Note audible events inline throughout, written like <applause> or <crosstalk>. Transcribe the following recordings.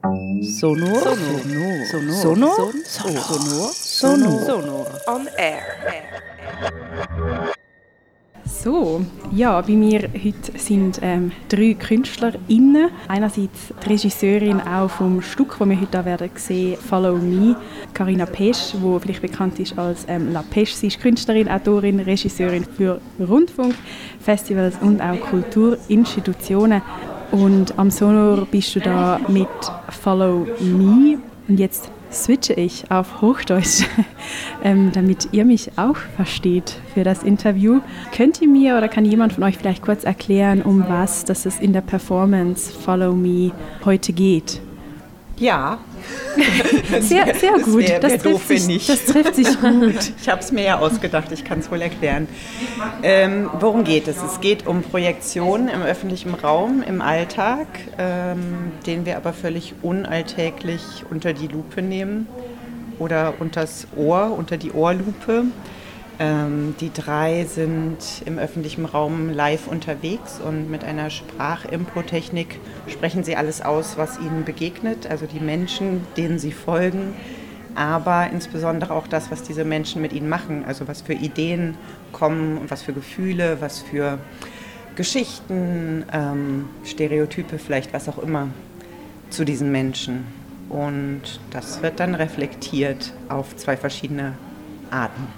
Sonor. Sonor. Sonor. Sonor. Sonor. Sonor. Sonor. On air. So, ja, bei mir heute sind ähm, drei KünstlerInnen. Einerseits die Regisseurin auch vom Stück, das wir heute werden sehen, Follow Me, Carina Pesch, die vielleicht bekannt ist als ähm, La Pesch. Sie ist Künstlerin, Autorin, Regisseurin für Rundfunk, Festivals und auch Kulturinstitutionen. Und am Sonor bist du da mit Follow Me. Und jetzt switche ich auf Hochdeutsch, <laughs> ähm, damit ihr mich auch versteht für das Interview. Könnt ihr mir oder kann jemand von euch vielleicht kurz erklären, um was dass es in der Performance Follow Me heute geht? Ja. <laughs> sehr, sehr gut. Das, wär, das, trifft sich, das, trifft sich, gut. ich habe es mir ja ausgedacht, ich kann es wohl erklären. Ähm, worum geht es? Es geht um Projektionen im öffentlichen Raum, im Alltag, ähm, den wir aber völlig unalltäglich unter die Lupe nehmen oder unters Ohr, unter die Ohrlupe. Ähm, die drei sind im öffentlichen Raum live unterwegs und mit einer Sprachimpro-Technik sprechen sie alles aus, was ihnen begegnet, also die Menschen, denen sie folgen, aber insbesondere auch das, was diese Menschen mit ihnen machen, also was für Ideen kommen und was für Gefühle, was für Geschichten, ähm, Stereotype, vielleicht was auch immer zu diesen Menschen. Und das wird dann reflektiert auf zwei verschiedene Arten.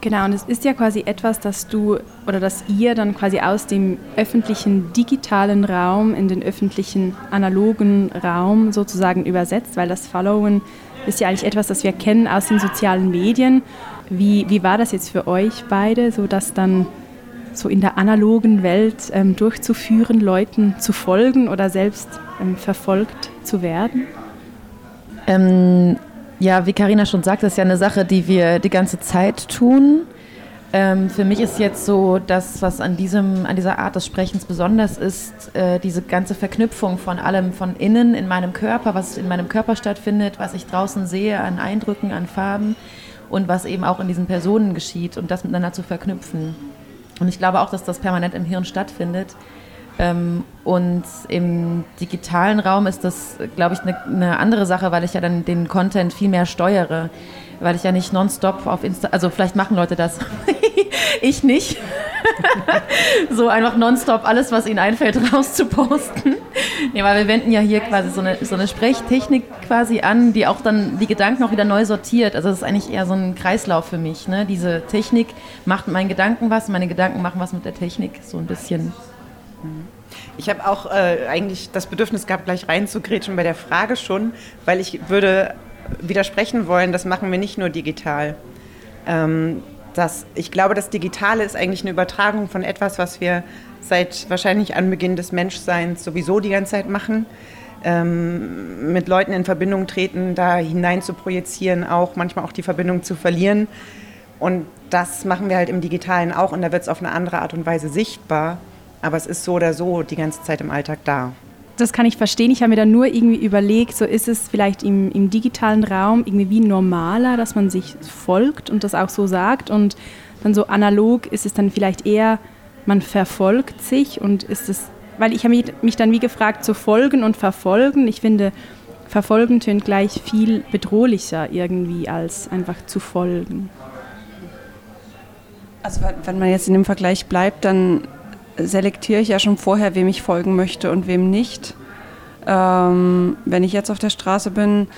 Genau, und es ist ja quasi etwas, das du oder das ihr dann quasi aus dem öffentlichen digitalen Raum in den öffentlichen analogen Raum sozusagen übersetzt, weil das Followen ist ja eigentlich etwas, das wir kennen aus den sozialen Medien. Wie, wie war das jetzt für euch beide, so das dann so in der analogen Welt ähm, durchzuführen, Leuten zu folgen oder selbst ähm, verfolgt zu werden? Ähm, ja, wie Karina schon sagt, das ist ja eine Sache, die wir die ganze Zeit tun. Ähm, für mich ist jetzt so das, was an, diesem, an dieser Art des Sprechens besonders ist, äh, diese ganze Verknüpfung von allem von innen in meinem Körper, was in meinem Körper stattfindet, was ich draußen sehe an Eindrücken, an Farben und was eben auch in diesen Personen geschieht und das miteinander zu verknüpfen. Und ich glaube auch, dass das permanent im Hirn stattfindet. Ähm, und im digitalen Raum ist das, glaube ich, eine, eine andere Sache, weil ich ja dann den Content viel mehr steuere. Weil ich ja nicht nonstop auf Insta, also vielleicht machen Leute das, <laughs> ich nicht. <laughs> so einfach nonstop alles, was ihnen einfällt, <laughs> rauszuposten. Nee, weil wir wenden ja hier quasi so eine, so eine Sprechtechnik quasi an, die auch dann die Gedanken auch wieder neu sortiert. Also das ist eigentlich eher so ein Kreislauf für mich. Ne? Diese Technik macht meinen Gedanken was, meine Gedanken machen was mit der Technik, so ein bisschen. Ich habe auch äh, eigentlich das Bedürfnis gehabt, gleich reinzugrätschen bei der Frage schon, weil ich würde widersprechen wollen, das machen wir nicht nur digital. Ähm, das, ich glaube, das Digitale ist eigentlich eine Übertragung von etwas, was wir seit wahrscheinlich Anbeginn des Menschseins sowieso die ganze Zeit machen. Ähm, mit Leuten in Verbindung treten, da hinein zu projizieren, auch manchmal auch die Verbindung zu verlieren. Und das machen wir halt im Digitalen auch und da wird es auf eine andere Art und Weise sichtbar. Aber es ist so oder so die ganze Zeit im Alltag da. Das kann ich verstehen. Ich habe mir dann nur irgendwie überlegt, so ist es vielleicht im, im digitalen Raum irgendwie wie normaler, dass man sich folgt und das auch so sagt. Und dann so analog ist es dann vielleicht eher, man verfolgt sich und ist es, weil ich habe mich dann wie gefragt, zu folgen und verfolgen. Ich finde, verfolgen tönt gleich viel bedrohlicher irgendwie als einfach zu folgen. Also wenn man jetzt in dem Vergleich bleibt, dann selektiere ich ja schon vorher, wem ich folgen möchte und wem nicht. Ähm, wenn ich jetzt auf der Straße bin,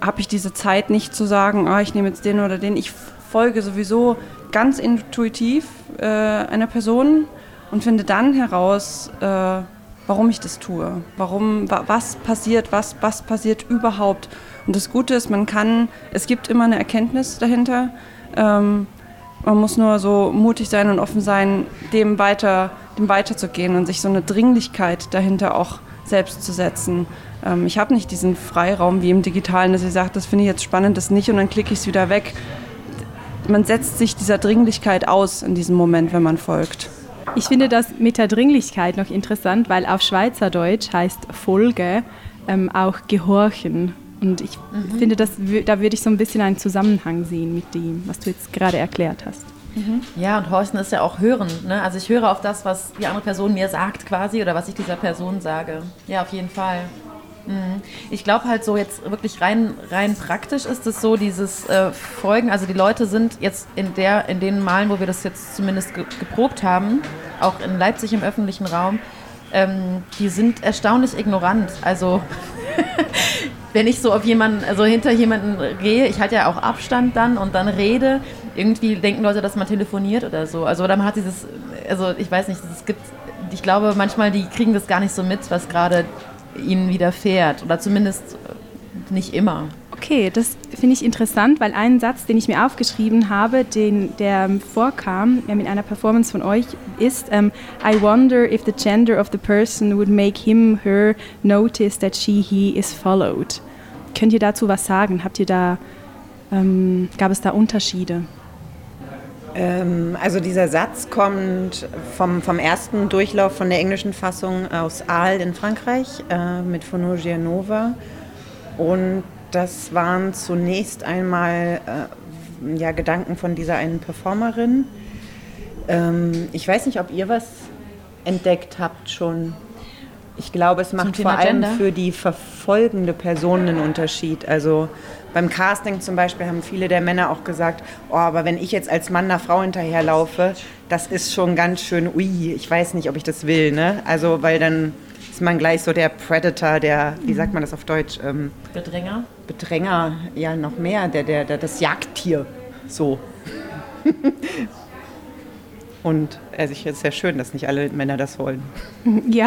habe ich diese Zeit nicht zu sagen, ah, ich nehme jetzt den oder den. Ich folge sowieso ganz intuitiv äh, einer Person und finde dann heraus, äh, warum ich das tue, warum, wa was passiert, was, was passiert überhaupt. Und das Gute ist, man kann, es gibt immer eine Erkenntnis dahinter. Ähm, man muss nur so mutig sein und offen sein, dem weiter, dem weiterzugehen und sich so eine Dringlichkeit dahinter auch selbst zu setzen. Ähm, ich habe nicht diesen Freiraum wie im Digitalen, dass ich sage, das finde ich jetzt spannend, das nicht und dann klicke ich es wieder weg. Man setzt sich dieser Dringlichkeit aus in diesem Moment, wenn man folgt. Ich finde das mit der Dringlichkeit noch interessant, weil auf Schweizerdeutsch heißt Folge ähm, auch gehorchen. Und ich mhm. finde, das, da würde ich so ein bisschen einen Zusammenhang sehen mit dem, was du jetzt gerade erklärt hast. Mhm. Ja, und horchen ist ja auch hören. Ne? Also ich höre auf das, was die andere Person mir sagt quasi oder was ich dieser Person sage. Ja, auf jeden Fall. Mhm. Ich glaube halt so jetzt wirklich rein, rein praktisch ist es so, dieses äh, Folgen, also die Leute sind jetzt in der, in den Malen, wo wir das jetzt zumindest ge geprobt haben, auch in Leipzig im öffentlichen Raum, ähm, die sind erstaunlich ignorant. Also <laughs> wenn ich so auf jemanden, also hinter jemanden gehe, ich halte ja auch Abstand dann und dann rede, irgendwie denken Leute, dass man telefoniert oder so. Also oder man hat dieses, also ich weiß nicht, es gibt, ich glaube manchmal, die kriegen das gar nicht so mit, was gerade ihnen widerfährt. Oder zumindest nicht immer. Okay, das finde ich interessant, weil ein Satz, den ich mir aufgeschrieben habe, den, der vorkam mit einer Performance von euch, ist um, I wonder if the gender of the person would make him, her notice that she, he is followed. Könnt ihr dazu was sagen? Habt ihr da, ähm, gab es da Unterschiede? Ähm, also dieser Satz kommt vom, vom ersten Durchlauf von der englischen Fassung aus Aal in Frankreich äh, mit Fono Gianova. Und das waren zunächst einmal äh, ja, Gedanken von dieser einen Performerin. Ähm, ich weiß nicht, ob ihr was entdeckt habt schon. Ich glaube, es macht vor allem Gender? für die verfolgende Person einen Unterschied. Also beim Casting zum Beispiel haben viele der Männer auch gesagt, oh, aber wenn ich jetzt als Mann einer Frau hinterherlaufe, das ist schon ganz schön, ui, ich weiß nicht, ob ich das will. Ne? Also, weil dann ist man gleich so der Predator, der, wie sagt man das auf Deutsch? Ähm, Bedränger? Bedränger, ja, noch mehr, der, der, der das Jagdtier, so. <laughs> Und also ist ja schön, dass nicht alle Männer das wollen. <laughs> Ja,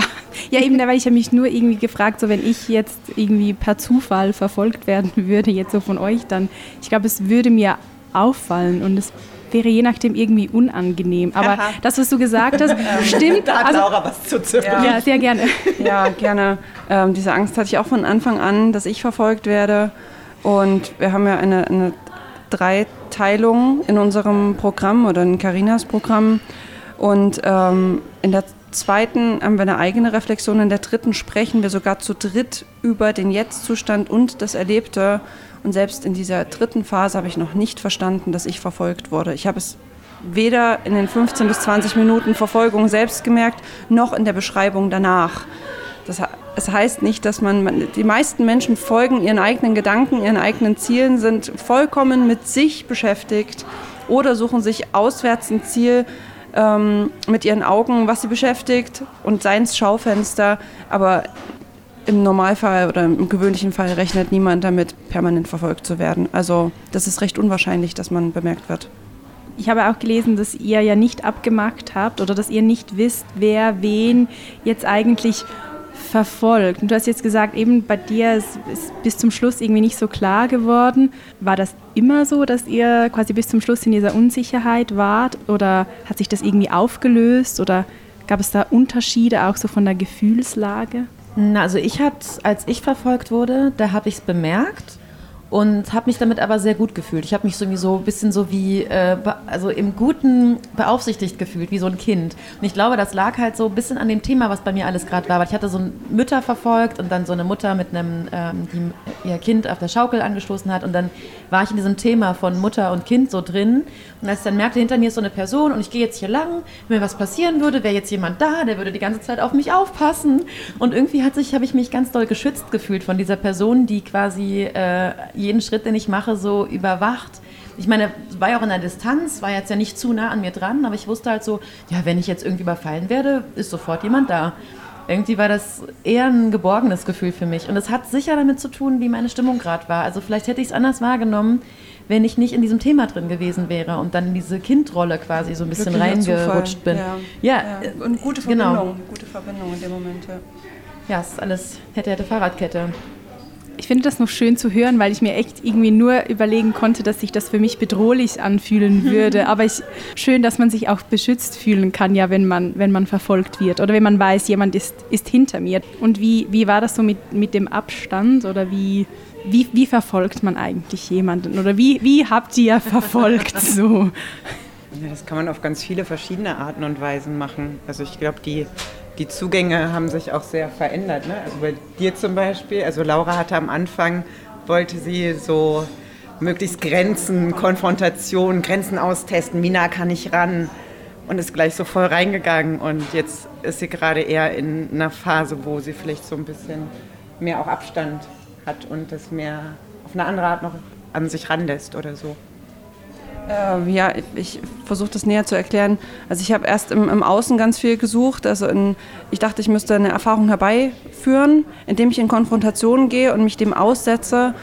ja eben, weil ich habe mich nur irgendwie gefragt, so wenn ich jetzt irgendwie per Zufall verfolgt werden <laughs> würde, jetzt so von euch, dann, ich glaube, es würde mir auffallen und es wäre je nachdem irgendwie unangenehm. Aber Aha. das, was du gesagt hast, <laughs> stimmt. Da hat also, Laura was zu zünden. Ja. ja, sehr gerne. Ja, gerne. Ähm, diese Angst hatte ich auch von Anfang an, dass ich verfolgt werde. Und wir haben ja eine, eine Dreiteilung in unserem Programm oder in Carinas Programm. Und ähm, in der zweiten haben wir eine eigene Reflexion, in der dritten sprechen wir sogar zu dritt über den Jetztzustand und das Erlebte. Und selbst in dieser dritten Phase habe ich noch nicht verstanden, dass ich verfolgt wurde. Ich habe es weder in den 15 bis 20 Minuten Verfolgung selbst gemerkt, noch in der Beschreibung danach. Das, es heißt nicht, dass man, die meisten Menschen folgen ihren eigenen Gedanken, ihren eigenen Zielen, sind vollkommen mit sich beschäftigt oder suchen sich auswärts ein Ziel ähm, mit ihren Augen, was sie beschäftigt und seins Schaufenster. Aber im Normalfall oder im gewöhnlichen Fall rechnet niemand damit, permanent verfolgt zu werden. Also das ist recht unwahrscheinlich, dass man bemerkt wird. Ich habe auch gelesen, dass ihr ja nicht abgemacht habt oder dass ihr nicht wisst, wer wen jetzt eigentlich verfolgt. Und du hast jetzt gesagt, eben bei dir ist, ist bis zum Schluss irgendwie nicht so klar geworden. War das immer so, dass ihr quasi bis zum Schluss in dieser Unsicherheit wart? Oder hat sich das irgendwie aufgelöst? Oder gab es da Unterschiede auch so von der Gefühlslage? also ich hatte, als ich verfolgt wurde, da habe ich es bemerkt und habe mich damit aber sehr gut gefühlt. Ich habe mich so ein bisschen so wie, äh, also im Guten beaufsichtigt gefühlt, wie so ein Kind. Und ich glaube, das lag halt so ein bisschen an dem Thema, was bei mir alles gerade war. Weil ich hatte so Mütter verfolgt und dann so eine Mutter mit einem, ähm, die ihr Kind auf der Schaukel angestoßen hat. Und dann war ich in diesem Thema von Mutter und Kind so drin. Und als ich dann merkte, hinter mir ist so eine Person und ich gehe jetzt hier lang, wenn mir was passieren würde, wäre jetzt jemand da, der würde die ganze Zeit auf mich aufpassen. Und irgendwie hat sich, habe ich mich ganz doll geschützt gefühlt von dieser Person, die quasi äh, jeden Schritt, den ich mache, so überwacht. Ich meine, war ja auch in der Distanz, war jetzt ja nicht zu nah an mir dran, aber ich wusste halt so, ja, wenn ich jetzt irgendwie überfallen werde, ist sofort jemand da. Irgendwie war das eher ein geborgenes Gefühl für mich. Und es hat sicher damit zu tun, wie meine Stimmung gerade war. Also vielleicht hätte ich es anders wahrgenommen, wenn ich nicht in diesem Thema drin gewesen wäre und dann in diese Kindrolle quasi so ein bisschen reingerutscht bin. Ja. Ja, ja. und gute genau. Verbindung, genau. gute Verbindung in dem Moment. Ja, ja es ist alles hätte, hätte Fahrradkette ich finde das noch schön zu hören, weil ich mir echt irgendwie nur überlegen konnte, dass sich das für mich bedrohlich anfühlen <laughs> würde. Aber ich, schön, dass man sich auch beschützt fühlen kann, ja, wenn man, wenn man verfolgt wird oder wenn man weiß, jemand ist, ist hinter mir. Und wie, wie war das so mit, mit dem Abstand oder wie, wie, wie verfolgt man eigentlich jemanden oder wie, wie habt ihr <laughs> verfolgt so? Ja, das kann man auf ganz viele verschiedene Arten und Weisen machen. Also ich glaube, die die Zugänge haben sich auch sehr verändert. Ne? Also bei dir zum Beispiel, also Laura hatte am Anfang, wollte sie so möglichst Grenzen, Konfrontation, Grenzen austesten, wie nah kann ich ran und ist gleich so voll reingegangen und jetzt ist sie gerade eher in einer Phase, wo sie vielleicht so ein bisschen mehr auch Abstand hat und das mehr auf eine andere Art noch an sich ranlässt oder so. Äh, ja, ich, versuche das näher zu erklären. Also ich habe erst im, im, Außen ganz viel gesucht. Also in, ich dachte, ich müsste eine Erfahrung herbeiführen, indem ich in Konfrontation gehe und mich dem aussetze.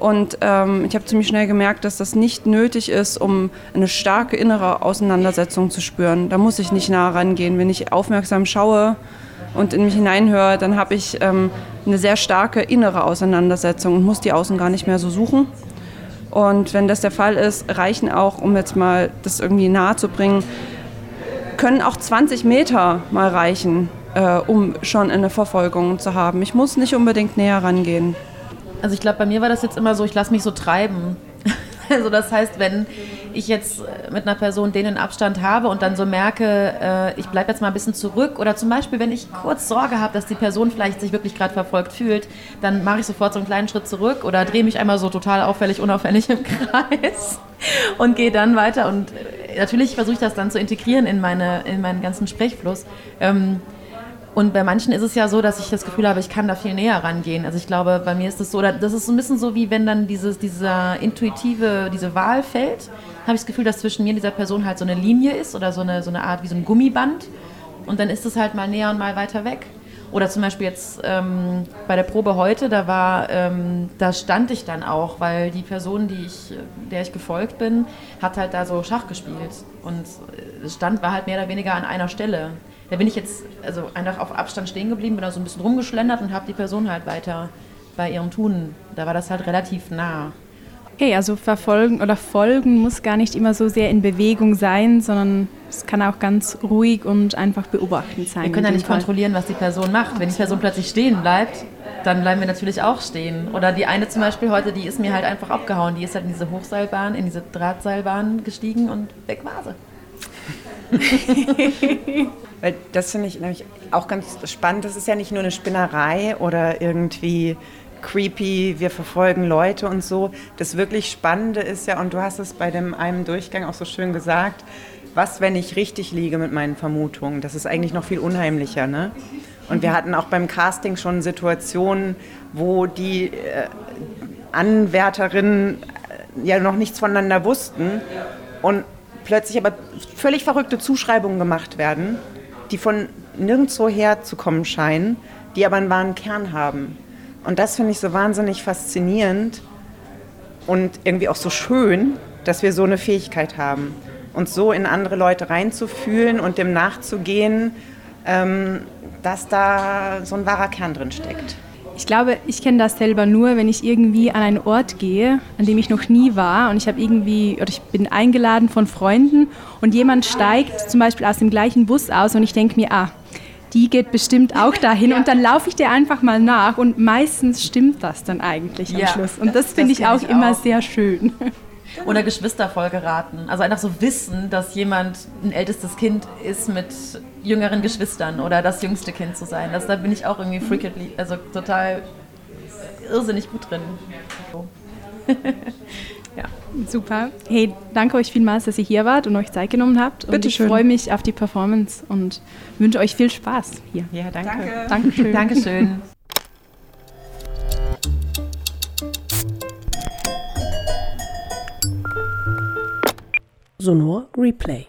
Und ähm, ich habe ziemlich schnell gemerkt, dass das nicht nötig ist, um eine starke innere Auseinandersetzung zu spüren. Da muss ich nicht nah rangehen. Wenn ich aufmerksam schaue und in mich hineinhöre, dann habe ich ähm, eine sehr starke innere Auseinandersetzung und muss die Außen gar nicht mehr so suchen. Und wenn das der Fall ist, reichen auch, um jetzt mal das irgendwie nahe zu bringen, können auch 20 Meter mal reichen, äh, um schon eine Verfolgung zu haben. Ich muss nicht unbedingt näher rangehen. Also ich glaube, bei mir war das jetzt immer so, ich lasse mich so treiben. Also das heißt, wenn ich jetzt äh, mit einer Person den Abstand habe und dann so merke, äh, ich bleibe jetzt mal ein bisschen zurück oder zum Beispiel, wenn ich kurz Sorge habe, dass die Person vielleicht sich wirklich gerade verfolgt fühlt, dann mache ich sofort so einen kleinen Schritt zurück oder drehe mich einmal so total auffällig, unauffällig im <laughs> Kreis und gehe dann weiter und äh, natürlich versuche ich das dann zu integrieren in, meine, in meinen ganzen Sprechfluss. Ähm, und bei manchen ist es ja so, dass ich das Gefühl habe, ich kann da viel näher rangehen. Also ich glaube, bei mir ist es so, das ist so ein bisschen so, wie wenn dann dieses, dieser intuitive, diese Wahl fällt, habe ich das Gefühl, dass zwischen mir und dieser Person halt so eine Linie ist oder so eine, so eine Art wie so ein Gummiband. Und dann ist es halt mal näher und mal weiter weg. Oder zum Beispiel jetzt ähm, bei der Probe heute, da war, ähm, da stand ich dann auch, weil die Person, die ich, der ich gefolgt bin, hat halt da so Schach gespielt. Und Stand war halt mehr oder weniger an einer Stelle. Da bin ich jetzt also einfach auf Abstand stehen geblieben, bin da so ein bisschen rumgeschlendert und habe die Person halt weiter bei ihrem Tun. Da war das halt relativ nah. Okay, also verfolgen oder folgen muss gar nicht immer so sehr in Bewegung sein, sondern es kann auch ganz ruhig und einfach beobachtend sein. Wir können ja nicht Fall. kontrollieren, was die Person macht. Wenn die Person plötzlich stehen bleibt, dann bleiben wir natürlich auch stehen. Oder die eine zum Beispiel heute, die ist mir halt einfach abgehauen. Die ist halt in diese Hochseilbahn, in diese Drahtseilbahn gestiegen und weg war sie. <laughs> Weil das finde ich nämlich auch ganz spannend. Das ist ja nicht nur eine Spinnerei oder irgendwie creepy, wir verfolgen Leute und so. Das wirklich Spannende ist ja, und du hast es bei dem einem Durchgang auch so schön gesagt, was, wenn ich richtig liege mit meinen Vermutungen? Das ist eigentlich noch viel unheimlicher, ne? Und wir hatten auch beim Casting schon Situationen, wo die äh, Anwärterinnen äh, ja noch nichts voneinander wussten und plötzlich aber völlig verrückte Zuschreibungen gemacht werden, die von nirgendwo her zu kommen scheinen, die aber einen wahren Kern haben. Und das finde ich so wahnsinnig faszinierend und irgendwie auch so schön, dass wir so eine Fähigkeit haben, uns so in andere Leute reinzufühlen und dem nachzugehen, ähm, dass da so ein wahrer Kern drin steckt. Ich glaube, ich kenne das selber nur, wenn ich irgendwie an einen Ort gehe, an dem ich noch nie war und ich habe irgendwie oder ich bin eingeladen von Freunden und jemand steigt zum Beispiel aus dem gleichen Bus aus und ich denke mir, ah, die geht bestimmt auch dahin <laughs> und dann laufe ich dir einfach mal nach und meistens stimmt das dann eigentlich am ja, Schluss. Und das, das finde ich auch, ich immer sehr schön. Oder Geschwister voll geraten. Also einfach so wissen, dass jemand ein ältestes Kind ist mit jüngeren Geschwistern oder das jüngste Kind zu sein. Das, da bin ich auch irgendwie freakedly, also total irrsinnig gut drin. So. <laughs> ja. Super. Hey, danke euch vielmals, dass ihr hier wart und euch Zeit genommen habt. Bitte und ich freue mich auf die Performance und wünsche euch viel Spaß hier. Ja, danke. danke. Dankeschön. Dankeschön. Sonor Replay.